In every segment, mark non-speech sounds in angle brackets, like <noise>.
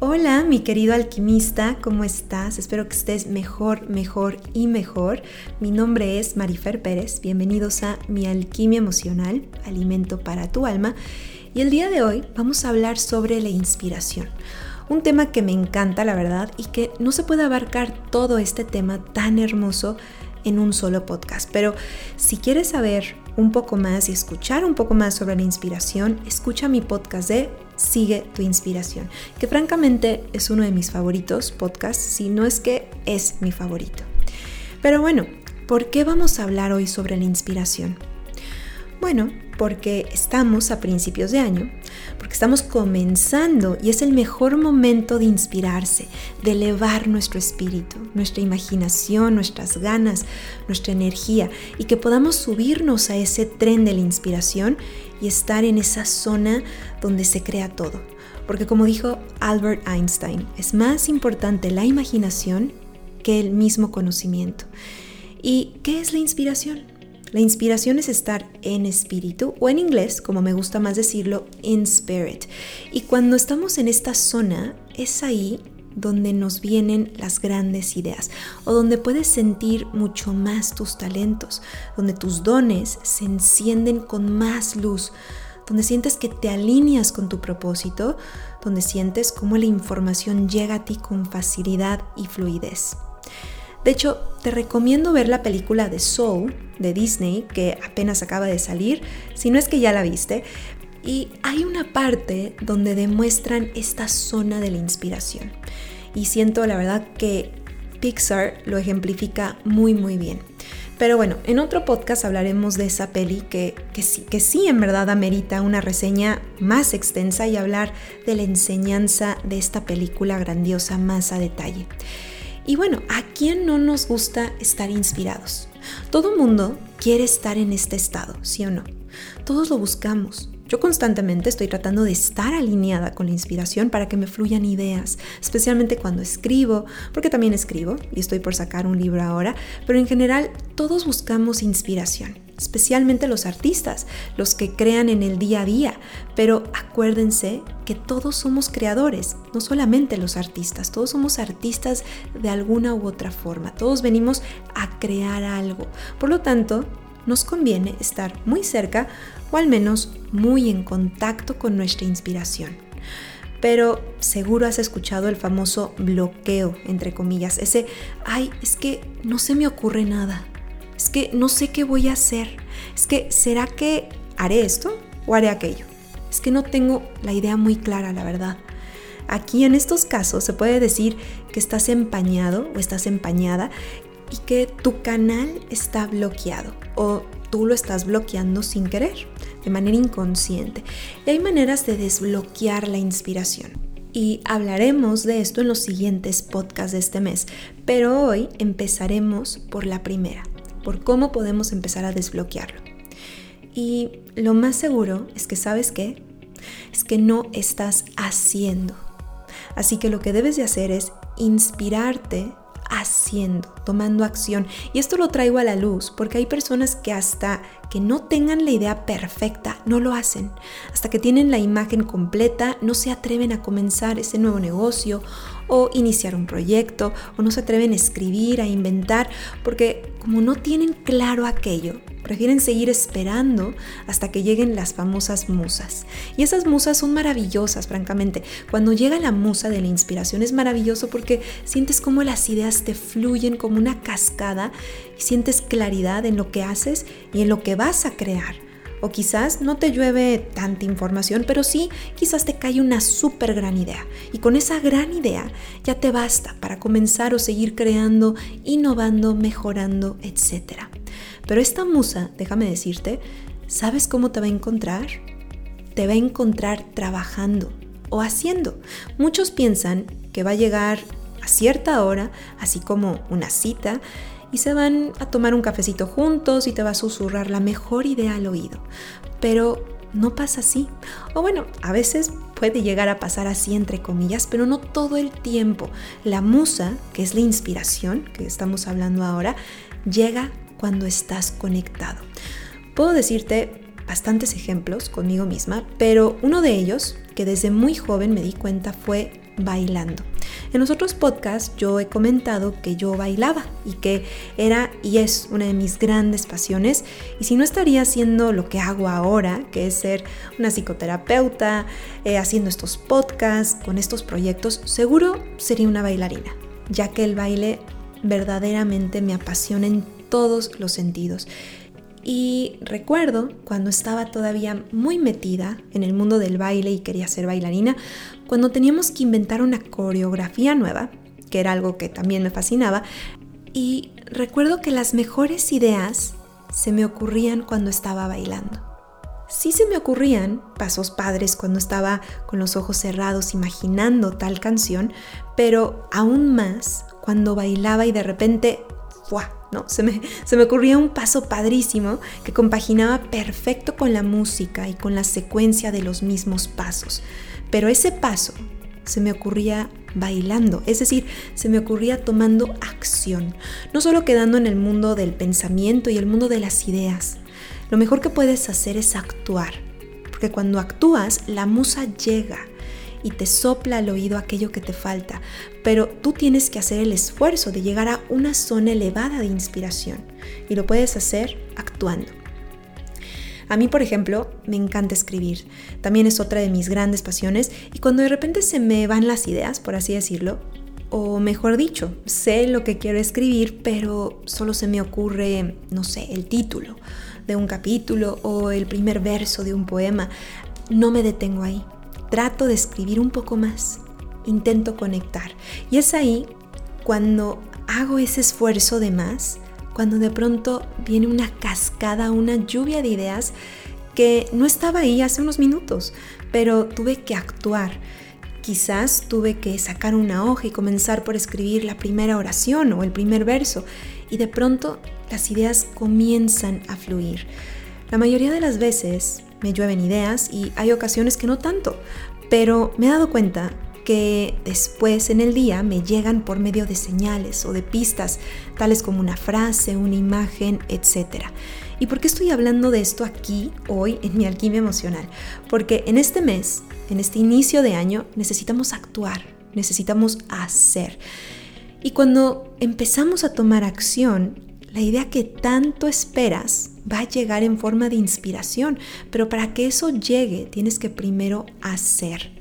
Hola, mi querido alquimista, ¿cómo estás? Espero que estés mejor, mejor y mejor. Mi nombre es Marifer Pérez. Bienvenidos a Mi Alquimia Emocional, Alimento para tu Alma. Y el día de hoy vamos a hablar sobre la inspiración. Un tema que me encanta, la verdad, y que no se puede abarcar todo este tema tan hermoso en un solo podcast. Pero si quieres saber un poco más y escuchar un poco más sobre la inspiración, escucha mi podcast de Sigue tu inspiración, que francamente es uno de mis favoritos podcasts, si no es que es mi favorito. Pero bueno, ¿por qué vamos a hablar hoy sobre la inspiración? Bueno, porque estamos a principios de año, porque estamos comenzando y es el mejor momento de inspirarse, de elevar nuestro espíritu, nuestra imaginación, nuestras ganas, nuestra energía y que podamos subirnos a ese tren de la inspiración y estar en esa zona donde se crea todo. Porque como dijo Albert Einstein, es más importante la imaginación que el mismo conocimiento. ¿Y qué es la inspiración? La inspiración es estar en espíritu o en inglés, como me gusta más decirlo, in spirit. Y cuando estamos en esta zona, es ahí donde nos vienen las grandes ideas o donde puedes sentir mucho más tus talentos, donde tus dones se encienden con más luz, donde sientes que te alineas con tu propósito, donde sientes cómo la información llega a ti con facilidad y fluidez. De hecho, te recomiendo ver la película de Soul de Disney, que apenas acaba de salir, si no es que ya la viste. Y hay una parte donde demuestran esta zona de la inspiración. Y siento la verdad que Pixar lo ejemplifica muy muy bien. Pero bueno, en otro podcast hablaremos de esa peli que, que, sí, que sí en verdad amerita una reseña más extensa y hablar de la enseñanza de esta película grandiosa más a detalle. Y bueno, ¿a quién no nos gusta estar inspirados? Todo mundo quiere estar en este estado, ¿sí o no? Todos lo buscamos. Yo constantemente estoy tratando de estar alineada con la inspiración para que me fluyan ideas, especialmente cuando escribo, porque también escribo y estoy por sacar un libro ahora, pero en general todos buscamos inspiración, especialmente los artistas, los que crean en el día a día, pero acuérdense que todos somos creadores, no solamente los artistas, todos somos artistas de alguna u otra forma, todos venimos a crear algo. Por lo tanto, nos conviene estar muy cerca o al menos muy en contacto con nuestra inspiración. Pero seguro has escuchado el famoso bloqueo, entre comillas, ese, ay, es que no se me ocurre nada, es que no sé qué voy a hacer, es que, ¿será que haré esto o haré aquello? Es que no tengo la idea muy clara, la verdad. Aquí en estos casos se puede decir que estás empañado o estás empañada y que tu canal está bloqueado o tú lo estás bloqueando sin querer, de manera inconsciente. Y hay maneras de desbloquear la inspiración. Y hablaremos de esto en los siguientes podcasts de este mes, pero hoy empezaremos por la primera, por cómo podemos empezar a desbloquearlo. Y lo más seguro es que sabes qué, es que no estás haciendo. Así que lo que debes de hacer es inspirarte haciendo, tomando acción. Y esto lo traigo a la luz porque hay personas que hasta que no tengan la idea perfecta, no lo hacen. Hasta que tienen la imagen completa, no se atreven a comenzar ese nuevo negocio o iniciar un proyecto o no se atreven a escribir, a inventar, porque como no tienen claro aquello, prefieren seguir esperando hasta que lleguen las famosas musas. Y esas musas son maravillosas, francamente. Cuando llega la musa de la inspiración es maravilloso porque sientes como las ideas te fluyen como una cascada y sientes claridad en lo que haces y en lo que vas a crear. O quizás no te llueve tanta información, pero sí quizás te cae una súper gran idea. Y con esa gran idea ya te basta para comenzar o seguir creando, innovando, mejorando, etc. Pero esta musa, déjame decirte, ¿sabes cómo te va a encontrar? Te va a encontrar trabajando o haciendo. Muchos piensan que va a llegar a cierta hora, así como una cita, y se van a tomar un cafecito juntos y te va a susurrar la mejor idea al oído. Pero no pasa así. O bueno, a veces puede llegar a pasar así entre comillas, pero no todo el tiempo. La musa, que es la inspiración que estamos hablando ahora, llega cuando estás conectado. Puedo decirte bastantes ejemplos conmigo misma, pero uno de ellos que desde muy joven me di cuenta fue bailando. En los otros podcasts yo he comentado que yo bailaba y que era y es una de mis grandes pasiones y si no estaría haciendo lo que hago ahora, que es ser una psicoterapeuta, eh, haciendo estos podcasts, con estos proyectos, seguro sería una bailarina, ya que el baile verdaderamente me apasiona en todos los sentidos. Y recuerdo cuando estaba todavía muy metida en el mundo del baile y quería ser bailarina, cuando teníamos que inventar una coreografía nueva, que era algo que también me fascinaba, y recuerdo que las mejores ideas se me ocurrían cuando estaba bailando. Sí se me ocurrían pasos padres cuando estaba con los ojos cerrados imaginando tal canción, pero aún más cuando bailaba y de repente ¿no? Se me, se me ocurría un paso padrísimo que compaginaba perfecto con la música y con la secuencia de los mismos pasos. Pero ese paso se me ocurría bailando, es decir, se me ocurría tomando acción, no solo quedando en el mundo del pensamiento y el mundo de las ideas. Lo mejor que puedes hacer es actuar, porque cuando actúas, la musa llega y te sopla al oído aquello que te falta, pero tú tienes que hacer el esfuerzo de llegar a una zona elevada de inspiración y lo puedes hacer actuando. A mí, por ejemplo, me encanta escribir. También es otra de mis grandes pasiones y cuando de repente se me van las ideas, por así decirlo, o mejor dicho, sé lo que quiero escribir, pero solo se me ocurre, no sé, el título de un capítulo o el primer verso de un poema, no me detengo ahí trato de escribir un poco más, intento conectar. Y es ahí cuando hago ese esfuerzo de más, cuando de pronto viene una cascada, una lluvia de ideas que no estaba ahí hace unos minutos, pero tuve que actuar. Quizás tuve que sacar una hoja y comenzar por escribir la primera oración o el primer verso y de pronto las ideas comienzan a fluir. La mayoría de las veces me llueven ideas y hay ocasiones que no tanto, pero me he dado cuenta que después en el día me llegan por medio de señales o de pistas, tales como una frase, una imagen, etc. ¿Y por qué estoy hablando de esto aquí, hoy, en mi alquimia emocional? Porque en este mes, en este inicio de año, necesitamos actuar, necesitamos hacer. Y cuando empezamos a tomar acción, la idea que tanto esperas va a llegar en forma de inspiración, pero para que eso llegue tienes que primero hacer.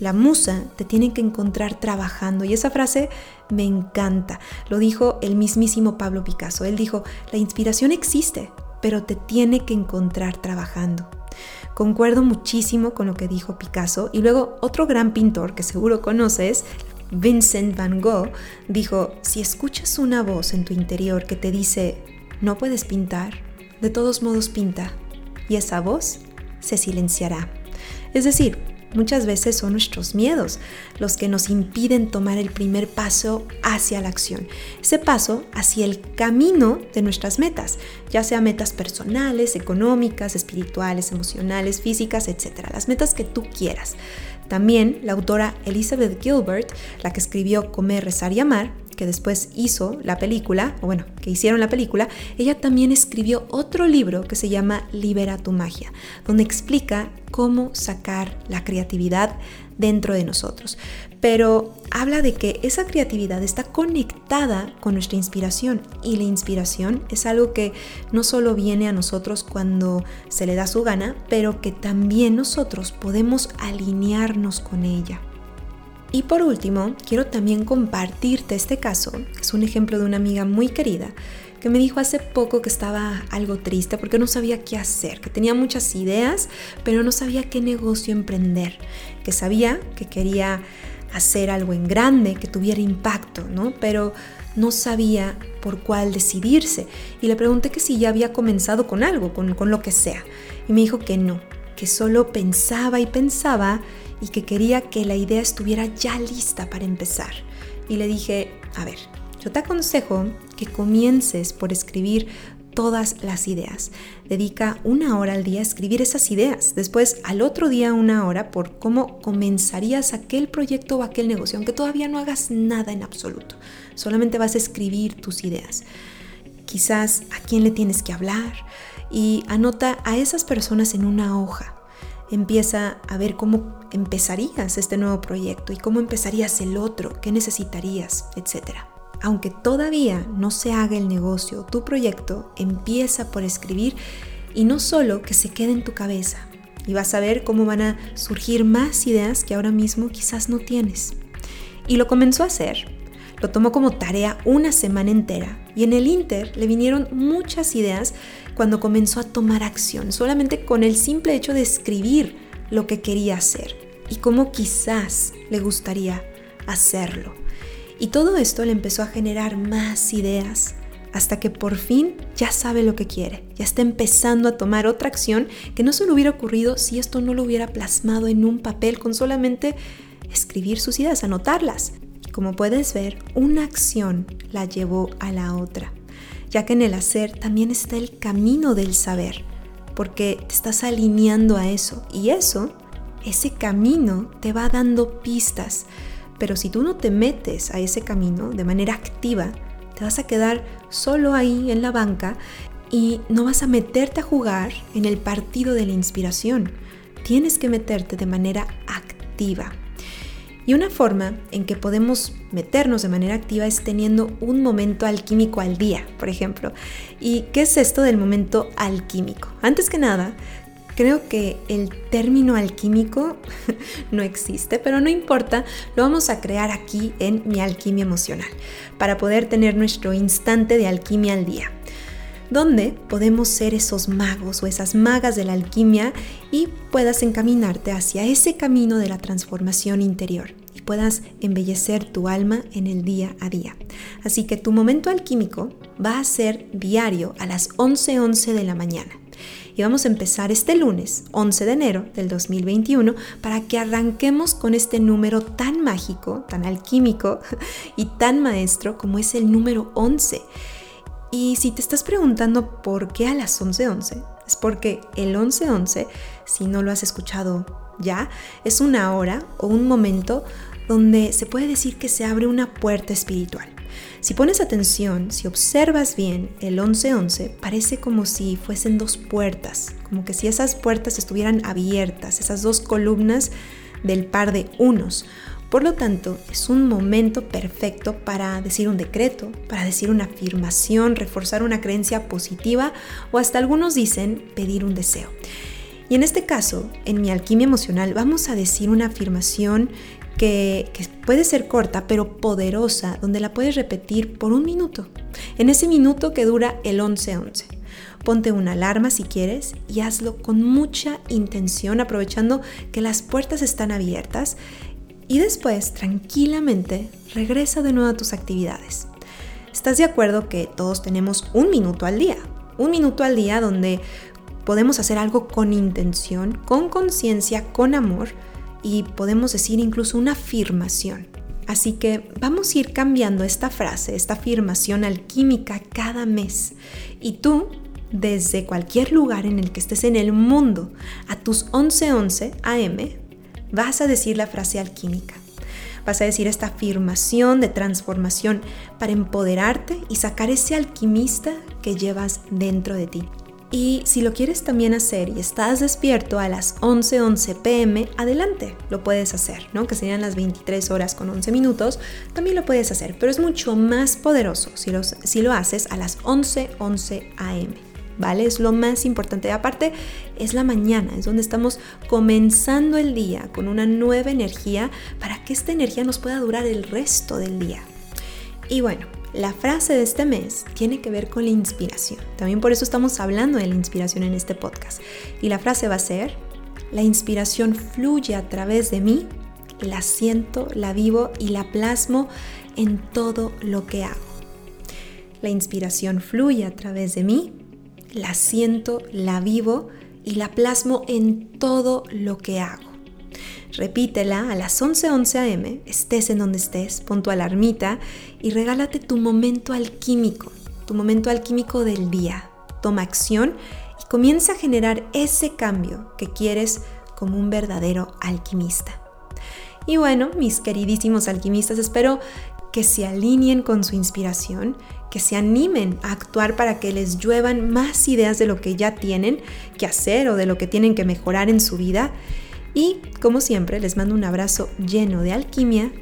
La musa te tiene que encontrar trabajando y esa frase me encanta. Lo dijo el mismísimo Pablo Picasso. Él dijo, la inspiración existe, pero te tiene que encontrar trabajando. Concuerdo muchísimo con lo que dijo Picasso y luego otro gran pintor que seguro conoces, Vincent van Gogh, dijo, si escuchas una voz en tu interior que te dice, no puedes pintar, de todos modos pinta y esa voz se silenciará. Es decir, muchas veces son nuestros miedos los que nos impiden tomar el primer paso hacia la acción, ese paso hacia el camino de nuestras metas, ya sea metas personales, económicas, espirituales, emocionales, físicas, etc. Las metas que tú quieras. También la autora Elizabeth Gilbert, la que escribió Comer, Rezar y Amar, que después hizo la película, o bueno, que hicieron la película, ella también escribió otro libro que se llama Libera tu magia, donde explica cómo sacar la creatividad dentro de nosotros. Pero habla de que esa creatividad está conectada con nuestra inspiración y la inspiración es algo que no solo viene a nosotros cuando se le da su gana, pero que también nosotros podemos alinearnos con ella. Y por último, quiero también compartirte este caso, que es un ejemplo de una amiga muy querida, que me dijo hace poco que estaba algo triste porque no sabía qué hacer, que tenía muchas ideas, pero no sabía qué negocio emprender, que sabía que quería hacer algo en grande, que tuviera impacto, ¿no? Pero no sabía por cuál decidirse. Y le pregunté que si ya había comenzado con algo, con, con lo que sea. Y me dijo que no, que solo pensaba y pensaba y que quería que la idea estuviera ya lista para empezar. Y le dije, a ver, yo te aconsejo que comiences por escribir todas las ideas. Dedica una hora al día a escribir esas ideas. Después, al otro día, una hora por cómo comenzarías aquel proyecto o aquel negocio, aunque todavía no hagas nada en absoluto. Solamente vas a escribir tus ideas. Quizás a quién le tienes que hablar y anota a esas personas en una hoja empieza a ver cómo empezarías este nuevo proyecto y cómo empezarías el otro, qué necesitarías, etc. Aunque todavía no se haga el negocio, tu proyecto empieza por escribir y no solo que se quede en tu cabeza. Y vas a ver cómo van a surgir más ideas que ahora mismo quizás no tienes. Y lo comenzó a hacer. Lo tomó como tarea una semana entera y en el Inter le vinieron muchas ideas cuando comenzó a tomar acción, solamente con el simple hecho de escribir lo que quería hacer y cómo quizás le gustaría hacerlo. Y todo esto le empezó a generar más ideas hasta que por fin ya sabe lo que quiere, ya está empezando a tomar otra acción que no se le hubiera ocurrido si esto no lo hubiera plasmado en un papel con solamente escribir sus ideas, anotarlas. Y como puedes ver, una acción la llevó a la otra, ya que en el hacer también está el camino del saber, porque te estás alineando a eso y eso, ese camino te va dando pistas pero si tú no te metes a ese camino de manera activa, te vas a quedar solo ahí en la banca y no vas a meterte a jugar en el partido de la inspiración. Tienes que meterte de manera activa. Y una forma en que podemos meternos de manera activa es teniendo un momento alquímico al día, por ejemplo. ¿Y qué es esto del momento alquímico? Antes que nada, Creo que el término alquímico <laughs> no existe, pero no importa, lo vamos a crear aquí en mi alquimia emocional, para poder tener nuestro instante de alquimia al día, donde podemos ser esos magos o esas magas de la alquimia y puedas encaminarte hacia ese camino de la transformación interior y puedas embellecer tu alma en el día a día. Así que tu momento alquímico va a ser diario a las 11:11 11 de la mañana y vamos a empezar este lunes, 11 de enero del 2021, para que arranquemos con este número tan mágico, tan alquímico <laughs> y tan maestro como es el número 11. Y si te estás preguntando por qué a las 11:11, es porque el 11:11, si no lo has escuchado ya, es una hora o un momento donde se puede decir que se abre una puerta espiritual. Si pones atención, si observas bien el 1111, parece como si fuesen dos puertas, como que si esas puertas estuvieran abiertas, esas dos columnas del par de unos. Por lo tanto, es un momento perfecto para decir un decreto, para decir una afirmación, reforzar una creencia positiva o hasta algunos dicen pedir un deseo. Y en este caso, en mi alquimia emocional, vamos a decir una afirmación que, puede ser corta pero poderosa, donde la puedes repetir por un minuto. En ese minuto que dura el 11-11. Ponte una alarma si quieres y hazlo con mucha intención, aprovechando que las puertas están abiertas y después tranquilamente regresa de nuevo a tus actividades. ¿Estás de acuerdo que todos tenemos un minuto al día? Un minuto al día donde podemos hacer algo con intención, con conciencia, con amor y podemos decir incluso una afirmación. Así que vamos a ir cambiando esta frase, esta afirmación alquímica cada mes. Y tú, desde cualquier lugar en el que estés en el mundo, a tus 11:11 AM, vas a decir la frase alquímica. Vas a decir esta afirmación de transformación para empoderarte y sacar ese alquimista que llevas dentro de ti. Y si lo quieres también hacer y estás despierto a las 11:11 11 pm, adelante, lo puedes hacer, ¿no? Que serían las 23 horas con 11 minutos, también lo puedes hacer, pero es mucho más poderoso si lo, si lo haces a las 11:11 11 am. ¿Vale? Es lo más importante. Aparte, es la mañana, es donde estamos comenzando el día con una nueva energía para que esta energía nos pueda durar el resto del día. Y bueno, la frase de este mes tiene que ver con la inspiración. También por eso estamos hablando de la inspiración en este podcast. Y la frase va a ser, la inspiración fluye a través de mí, la siento, la vivo y la plasmo en todo lo que hago. La inspiración fluye a través de mí, la siento, la vivo y la plasmo en todo lo que hago. Repítela a las 11:11 11 am, estés en donde estés, pon tu alarmita y regálate tu momento alquímico, tu momento alquímico del día. Toma acción y comienza a generar ese cambio que quieres como un verdadero alquimista. Y bueno, mis queridísimos alquimistas, espero que se alineen con su inspiración, que se animen a actuar para que les lluevan más ideas de lo que ya tienen que hacer o de lo que tienen que mejorar en su vida. Y como siempre, les mando un abrazo lleno de alquimia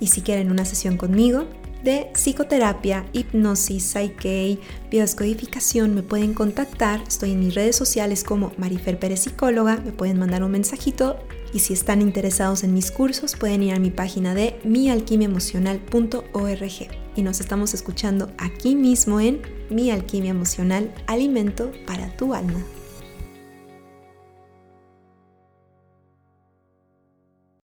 y si quieren una sesión conmigo, de psicoterapia, hipnosis, psyche, biodescodificación, me pueden contactar. Estoy en mis redes sociales como Marifer Pérez Psicóloga, me pueden mandar un mensajito y si están interesados en mis cursos pueden ir a mi página de mialquimiaemocional.org y nos estamos escuchando aquí mismo en Mi Alquimia Emocional, Alimento para tu Alma.